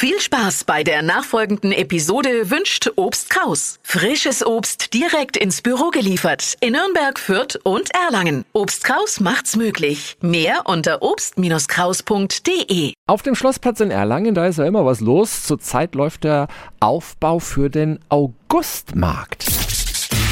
Viel Spaß bei der nachfolgenden Episode wünscht Obst Kraus. Frisches Obst direkt ins Büro geliefert in Nürnberg, Fürth und Erlangen. Obst Kraus macht's möglich. Mehr unter obst-kraus.de. Auf dem Schlossplatz in Erlangen, da ist ja immer was los. Zurzeit läuft der Aufbau für den Augustmarkt.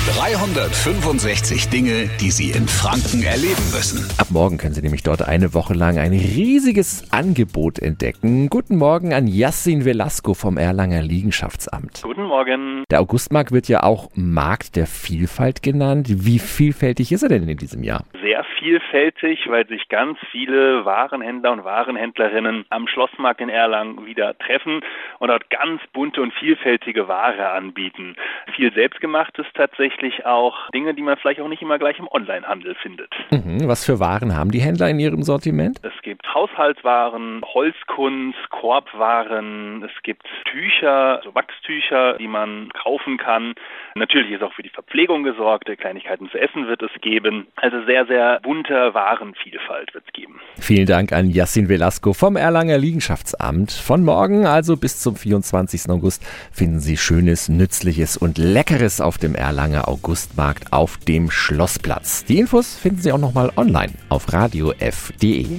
365 Dinge, die Sie in Franken erleben müssen. Ab morgen können Sie nämlich dort eine Woche lang ein riesiges Angebot entdecken. Guten Morgen an Yassin Velasco vom Erlanger Liegenschaftsamt. Guten Morgen. Der Augustmarkt wird ja auch Markt der Vielfalt genannt. Wie vielfältig ist er denn in diesem Jahr? Sehr vielfältig, weil sich ganz viele Warenhändler und Warenhändlerinnen am Schlossmarkt in Erlangen wieder treffen und dort ganz bunte und vielfältige Ware anbieten. Viel selbstgemachtes tatsächlich auch Dinge, die man vielleicht auch nicht immer gleich im Onlinehandel findet. Mhm. Was für Waren haben die Händler in ihrem Sortiment? Es gibt Haushaltswaren, Holzkunst, Korbwaren, es gibt Tücher, also Wachstücher, die man kaufen kann. Natürlich ist auch für die Verpflegung gesorgt, Kleinigkeiten zu essen wird es geben. Also sehr, sehr bunte Warenvielfalt wird es geben. Vielen Dank an Yassin Velasco vom Erlanger Liegenschaftsamt. Von morgen, also bis zum 24. August, finden Sie Schönes, Nützliches und Leckeres auf dem Erlanger Augustmarkt auf dem Schlossplatz. Die Infos finden Sie auch nochmal online auf radiof.de.